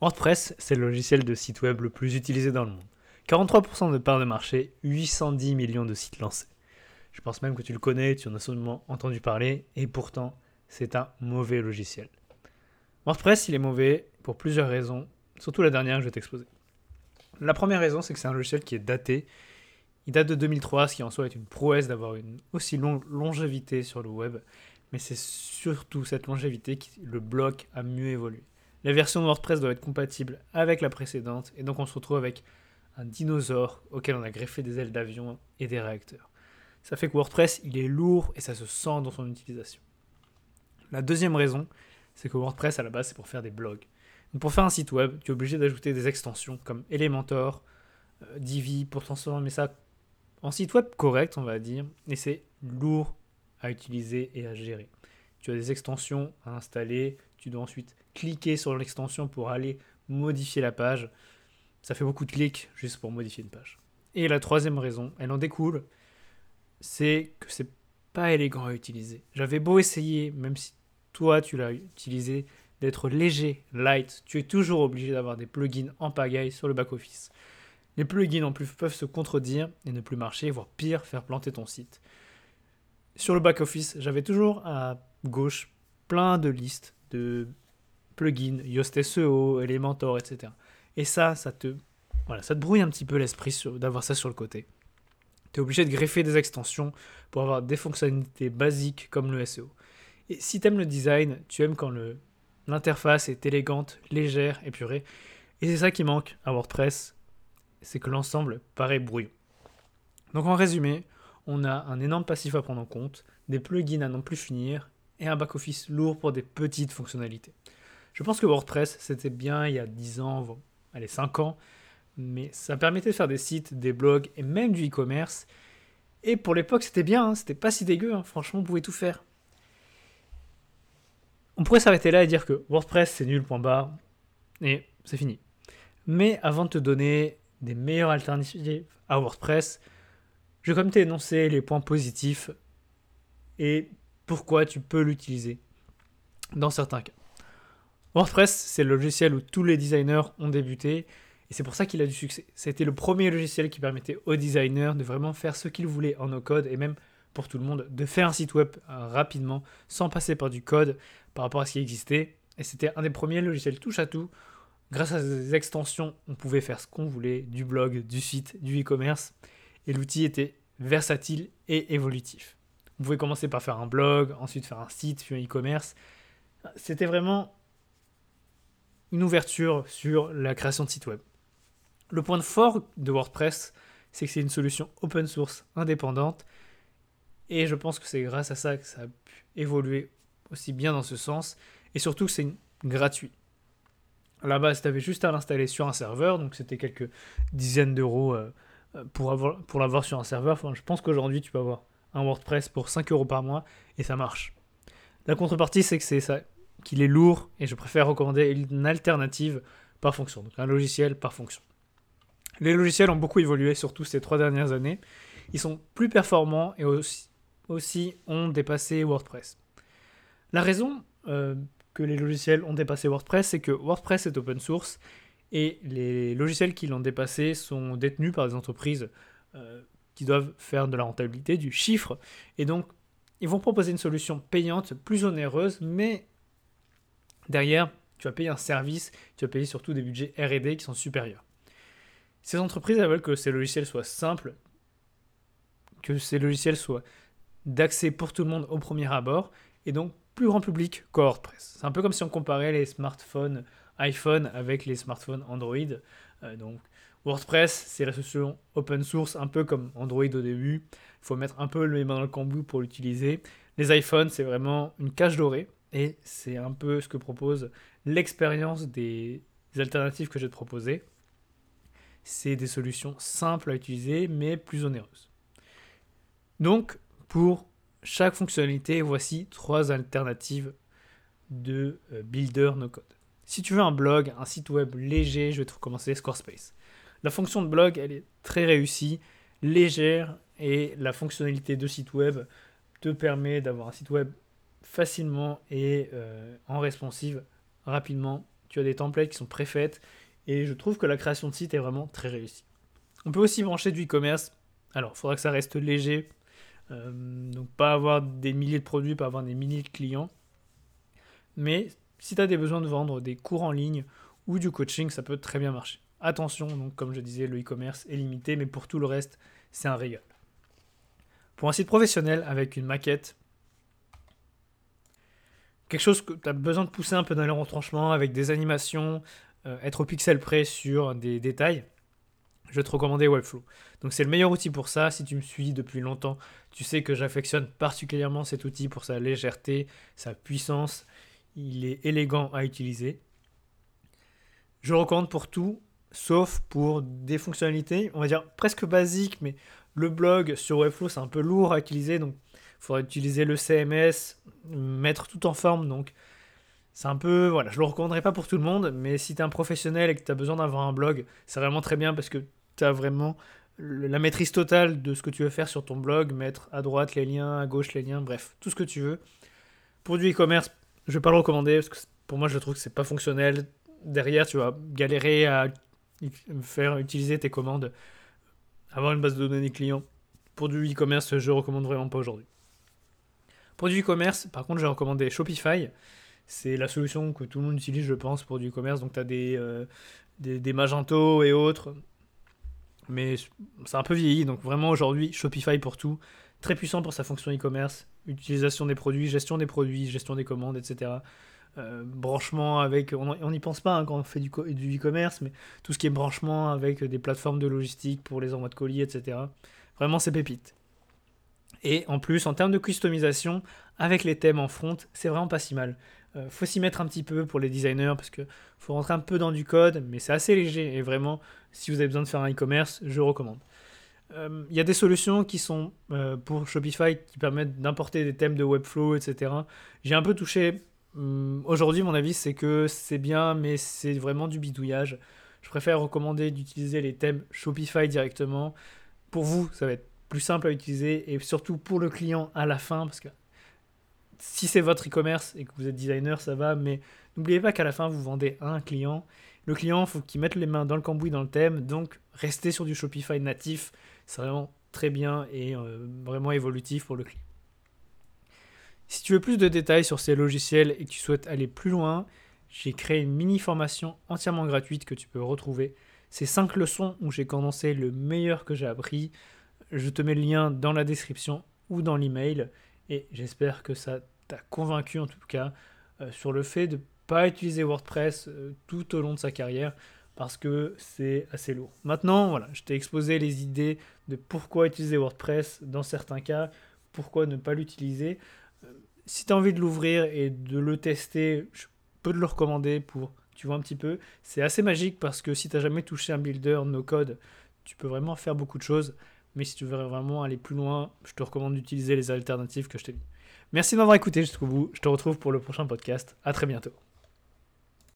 WordPress, c'est le logiciel de site web le plus utilisé dans le monde. 43% de part de marché, 810 millions de sites lancés. Je pense même que tu le connais, tu en as sûrement entendu parler, et pourtant, c'est un mauvais logiciel. WordPress, il est mauvais pour plusieurs raisons, surtout la dernière que je vais t'exposer. La première raison, c'est que c'est un logiciel qui est daté. Il date de 2003, ce qui en soi est une prouesse d'avoir une aussi longue longévité sur le web, mais c'est surtout cette longévité qui le bloque à mieux évoluer. La version WordPress doit être compatible avec la précédente, et donc on se retrouve avec un dinosaure auquel on a greffé des ailes d'avion et des réacteurs. Ça fait que WordPress, il est lourd et ça se sent dans son utilisation. La deuxième raison, c'est que WordPress, à la base, c'est pour faire des blogs. Pour faire un site web, tu es obligé d'ajouter des extensions comme Elementor, euh, Divi, pour transformer ça en site web correct, on va dire, et c'est lourd à utiliser et à gérer. Tu as des extensions à installer, tu dois ensuite cliquer sur l'extension pour aller modifier la page. Ça fait beaucoup de clics juste pour modifier une page. Et la troisième raison, elle en découle, c'est que c'est pas élégant à utiliser. J'avais beau essayer, même si toi tu l'as utilisé, d'être léger, light, tu es toujours obligé d'avoir des plugins en pagaille sur le back-office. Les plugins en plus peuvent se contredire et ne plus marcher, voire pire, faire planter ton site. Sur le back-office, j'avais toujours à gauche plein de listes de plugins, Yoast SEO, Elementor, etc. Et ça, ça te, voilà, te brouille un petit peu l'esprit d'avoir ça sur le côté. Tu es obligé de greffer des extensions pour avoir des fonctionnalités basiques comme le SEO. Et si tu aimes le design, tu aimes quand l'interface est élégante, légère, épurée. Et c'est ça qui manque à WordPress, c'est que l'ensemble paraît brouillon. Donc en résumé, on a un énorme passif à prendre en compte, des plugins à non plus finir, et un back-office lourd pour des petites fonctionnalités. Je pense que WordPress, c'était bien il y a 10 ans, allez 5 ans, mais ça permettait de faire des sites, des blogs et même du e-commerce. Et pour l'époque, c'était bien, hein, c'était pas si dégueu, hein, franchement, on pouvait tout faire. On pourrait s'arrêter là et dire que WordPress c'est nul, point barre, et c'est fini. Mais avant de te donner des meilleures alternatives à WordPress, je vais comme t'énoncer les points positifs et pourquoi tu peux l'utiliser dans certains cas. WordPress, c'est le logiciel où tous les designers ont débuté et c'est pour ça qu'il a du succès. C'était le premier logiciel qui permettait aux designers de vraiment faire ce qu'ils voulaient en no-code et même pour tout le monde de faire un site web euh, rapidement sans passer par du code par rapport à ce qui existait. Et c'était un des premiers logiciels touche à tout. Grâce à ces extensions, on pouvait faire ce qu'on voulait, du blog, du site, du e-commerce. Et l'outil était versatile et évolutif. On pouvait commencer par faire un blog, ensuite faire un site, puis un e-commerce. C'était vraiment une ouverture sur la création de sites web. Le point fort de WordPress, c'est que c'est une solution open source indépendante. Et je pense que c'est grâce à ça que ça a pu évoluer aussi bien dans ce sens. Et surtout que c'est gratuit. À la base, tu avais juste à l'installer sur un serveur, donc c'était quelques dizaines d'euros euh, pour, avoir, l'avoir sur un serveur. Je pense qu'aujourd'hui, tu peux avoir un WordPress pour 5 euros par mois et ça marche. La contrepartie, c'est que c'est ça, qu'il est lourd et je préfère recommander une alternative par fonction, donc un logiciel par fonction. Les logiciels ont beaucoup évolué, surtout ces trois dernières années. Ils sont plus performants et aussi, ont dépassé WordPress. La raison euh, que les logiciels ont dépassé WordPress, c'est que WordPress est open source et les logiciels qui l'ont dépassé sont détenus par des entreprises euh, qui doivent faire de la rentabilité, du chiffre, et donc ils vont proposer une solution payante, plus onéreuse, mais derrière, tu vas payer un service, tu vas payer surtout des budgets RD qui sont supérieurs. Ces entreprises veulent que ces logiciels soient simples, que ces logiciels soient d'accès pour tout le monde au premier abord, et donc plus grand public que WordPress. C'est un peu comme si on comparait les smartphones iPhone avec les smartphones Android. Euh, donc WordPress, c'est la solution open source, un peu comme Android au début. Il faut mettre un peu les mains dans le cambouis pour l'utiliser. Les iPhones, c'est vraiment une cage dorée. Et c'est un peu ce que propose l'expérience des alternatives que je vais te proposer c'est des solutions simples à utiliser mais plus onéreuses. Donc, pour chaque fonctionnalité, voici trois alternatives de euh, builder no code. Si tu veux un blog, un site web léger, je vais te recommencer Squarespace. La fonction de blog, elle est très réussie, légère et la fonctionnalité de site web te permet d'avoir un site web facilement et euh, en responsive rapidement tu as des templates qui sont préfaites, et je trouve que la création de site est vraiment très réussie. On peut aussi brancher du e-commerce. Alors, il faudra que ça reste léger, euh, donc pas avoir des milliers de produits, pas avoir des milliers de clients. Mais si tu as des besoins de vendre des cours en ligne ou du coaching, ça peut très bien marcher. Attention, donc comme je disais, le e-commerce est limité, mais pour tout le reste, c'est un régal. Pour un site professionnel avec une maquette, quelque chose que tu as besoin de pousser un peu dans les retranchements avec des animations, euh, être au pixel près sur des détails, je vais te recommander Webflow. Donc c'est le meilleur outil pour ça. Si tu me suis depuis longtemps, tu sais que j'affectionne particulièrement cet outil pour sa légèreté, sa puissance. Il est élégant à utiliser. Je le recommande pour tout, sauf pour des fonctionnalités, on va dire presque basiques, mais le blog sur Webflow c'est un peu lourd à utiliser, donc faudrait utiliser le CMS, mettre tout en forme, donc c'est un peu, voilà, je le recommanderais pas pour tout le monde, mais si tu es un professionnel et que tu as besoin d'avoir un blog, c'est vraiment très bien parce que tu as vraiment la maîtrise totale de ce que tu veux faire sur ton blog, mettre à droite les liens, à gauche les liens, bref, tout ce que tu veux. Pour du e-commerce, je vais pas le recommander parce que pour moi je trouve que c'est pas fonctionnel. Derrière, tu vas galérer à faire utiliser tes commandes, avoir une base de données clients. Pour du e-commerce, je recommande vraiment pas aujourd'hui. Pour du e-commerce, par contre, j'ai recommandé Shopify. C'est la solution que tout le monde utilise, je pense, pour du e-commerce. Donc, tu as des, euh, des, des Magento et autres mais c'est un peu vieilli, donc vraiment aujourd'hui, Shopify pour tout, très puissant pour sa fonction e-commerce, utilisation des produits, gestion des produits, gestion des commandes, etc. Euh, branchement avec, on n'y pense pas hein, quand on fait du, du e-commerce, mais tout ce qui est branchement avec des plateformes de logistique pour les envois de colis, etc. Vraiment, c'est pépite. Et en plus, en termes de customisation, avec les thèmes en front, c'est vraiment pas si mal. Euh, faut s'y mettre un petit peu pour les designers parce que faut rentrer un peu dans du code, mais c'est assez léger et vraiment, si vous avez besoin de faire un e-commerce, je recommande. Euh, il y a des solutions qui sont euh, pour Shopify qui permettent d'importer des thèmes de Webflow, etc. J'ai un peu touché. Hum, aujourd'hui, mon avis, c'est que c'est bien, mais c'est vraiment du bidouillage. Je préfère recommander d'utiliser les thèmes Shopify directement. Pour vous, ça va être plus simple à utiliser et surtout pour le client à la fin, parce que si c'est votre e-commerce et que vous êtes designer, ça va, mais n'oubliez pas qu'à la fin, vous vendez à un client. Le client, il faut qu'il mette les mains dans le cambouis, dans le thème, donc restez sur du Shopify natif, c'est vraiment très bien et euh, vraiment évolutif pour le client. Si tu veux plus de détails sur ces logiciels et que tu souhaites aller plus loin, j'ai créé une mini formation entièrement gratuite que tu peux retrouver. C'est 5 leçons où j'ai condensé le meilleur que j'ai appris. Je te mets le lien dans la description ou dans l'email et j'espère que ça t'a convaincu en tout cas euh, sur le fait de ne pas utiliser WordPress euh, tout au long de sa carrière parce que c'est assez lourd. Maintenant, voilà, je t'ai exposé les idées de pourquoi utiliser WordPress dans certains cas, pourquoi ne pas l'utiliser. Euh, si tu as envie de l'ouvrir et de le tester, je peux te le recommander pour, tu vois un petit peu. C'est assez magique parce que si tu n'as jamais touché un builder no code, tu peux vraiment faire beaucoup de choses. Mais si tu veux vraiment aller plus loin, je te recommande d'utiliser les alternatives que je t'ai dit. Merci de m'avoir écouté jusqu'au bout. Je te retrouve pour le prochain podcast. À très bientôt.